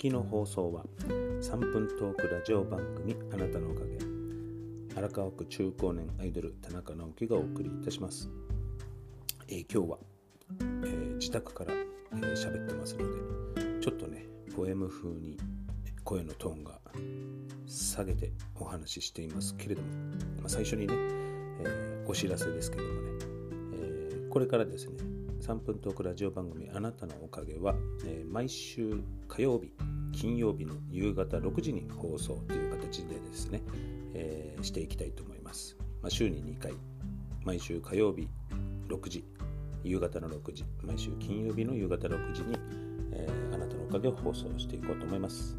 きの放送は3分トークラジオ番組あなたのおかげ。荒川区中高年アイドル田中直樹がお送りいたします、えー、今日は、えー、自宅から喋、えー、ってますのでちょっとねポエム風に声のトーンが下げてお話ししていますけれども、まあ、最初にね、えお知らせですけどもね、えこれからですね3分トークラジオ番組あなたのおかげは、えー、毎週火曜日、金曜日の夕方6時に放送という形でですね、えー、していきたいと思います。まあ、週に2回、毎週火曜日6時、夕方の6時、毎週金曜日の夕方6時に、えー、あなたのおかげを放送していこうと思います。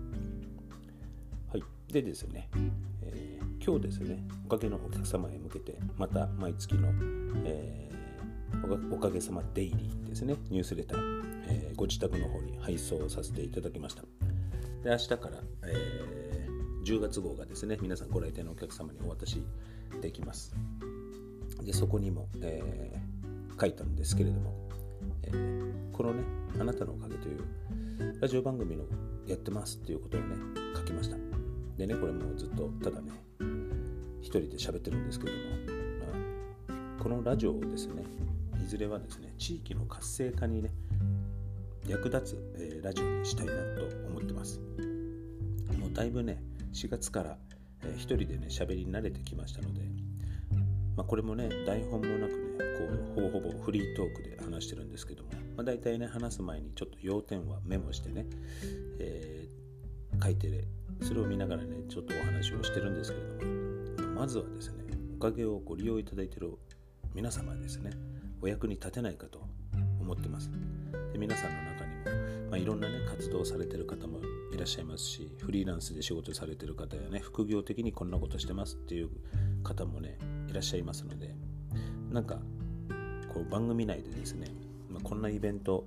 はい。でですね、えー、今日ですね、おかげのお客様へ向けて、また毎月の、えーおかげさまデイリーですね、ニュースレター、えー、ご自宅の方に配送させていただきました。で、明日から、えー、10月号がですね、皆さんご来店のお客様にお渡しできます。で、そこにも、えー、書いたんですけれども、えー、このね、あなたのおかげというラジオ番組のやってますっていうことをね、書きました。でね、これもうずっとただね、一人で喋ってるんですけれども、まあ、このラジオをですね、いずれはですね地域の活性化にね役立つ、えー、ラジオにしたいなと思ってます。もうだいぶね4月から、えー、一人でね喋り慣れてきましたので、まあ、これもね台本もなくねこうほぼほぼフリートークで話してるんですけども、まあ、大体ね話す前にちょっと要点はメモしてね、えー、書いて、ね、それを見ながらねちょっとお話をしてるんですけれどもまずはですねおかげをご利用いただいている皆様ですねお役に立てないかと思ってます。で皆さんの中にも、まあ、いろんな、ね、活動されてる方もいらっしゃいますしフリーランスで仕事されてる方やね副業的にこんなことしてますっていう方もねいらっしゃいますのでなんかこう番組内でですね、まあ、こんなイベント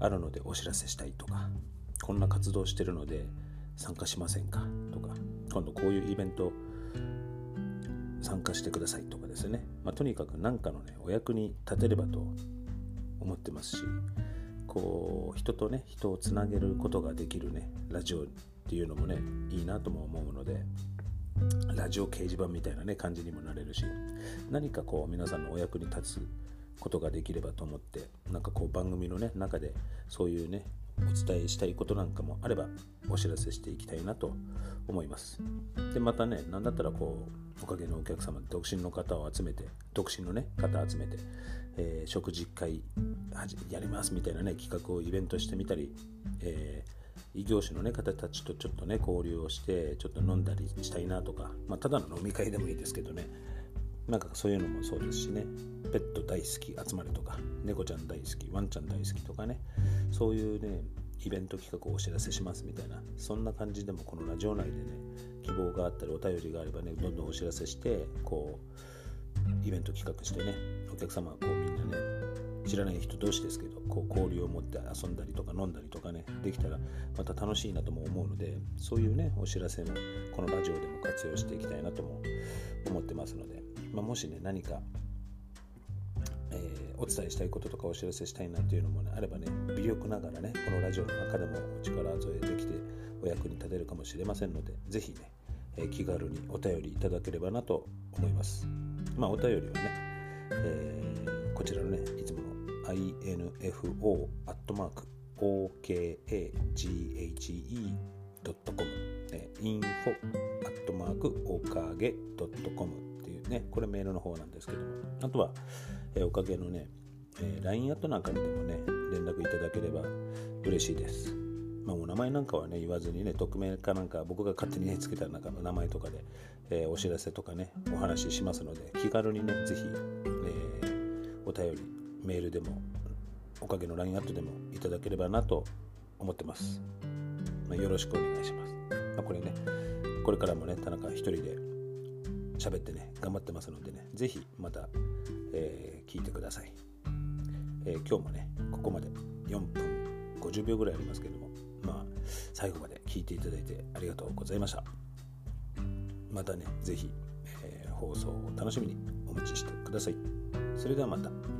あるのでお知らせしたいとかこんな活動してるので参加しませんかとか今度こういうイベント参加してくださいとかですね、まあ、とにかく何かのねお役に立てればと思ってますしこう人とね人をつなげることができるねラジオっていうのもねいいなとも思うのでラジオ掲示板みたいなね感じにもなれるし何かこう皆さんのお役に立つことができればと思ってなんかこう番組のね中でそういうねお伝えしたいことなんかもあればお知らせしていきたいなと思います。で、またね、なんだったらこう、おかげのお客様、独身の方を集めて、独身のね、方集めて、えー、食事会やりますみたいなね、企画をイベントしてみたり、えー、異業種の、ね、方たちとちょっとね、交流をして、ちょっと飲んだりしたいなとか、まあ、ただの飲み会でもいいですけどね、なんかそういうのもそうですしね、ペット大好き集まりとか、猫ちゃん大好き、ワンちゃん大好きとかね、そういうね、イベント企画をお知らせしますみたいな、そんな感じでもこのラジオ内でね、希望があったりお便りがあればね、どんどんお知らせして、こう、イベント企画してね、お客様、こうみんなね、知らない人同士ですけど、こう交流を持って遊んだりとか飲んだりとかね、できたらまた楽しいなとも思うので、そういうね、お知らせもこのラジオでも活用していきたいなとも思ってますので、まあ、もしね、何か、お伝えしたいこととかお知らせしたいなというのも、ね、あればね、微力ながらね、このラジオの中でもお力添えできてお役に立てるかもしれませんので、ぜひね、え、気軽にお便りいただければなと思います。まあ、お便りはね、えー、こちらのね、いつもの info.okage.com え info アットマークおかげ .com っていうね、これメールの方なんですけども、あとは、えおかげのね、え LINE アットなんかにでもね、連絡いただければ嬉しいです。まあ、お名前なんかはね、言わずにね、匿名かなんか僕が勝手にね、つけた中の名前とかで、えー、お知らせとかね、お話ししますので、気軽にね、ぜひ、えー、お便り、メールでも、おかげの LINE アットでもいただければなと思ってます。まあ、よろしくお願いします。まあ、これね、これからもね、田中一人で喋ってね、頑張ってますのでね、是非また、えー、聞いてください、えー、今日もね、ここまで4分50秒ぐらいありますけども、まあ、最後まで聞いていただいてありがとうございました。またね、是非、えー、放送を楽しみにお待ちしてください。それではまた。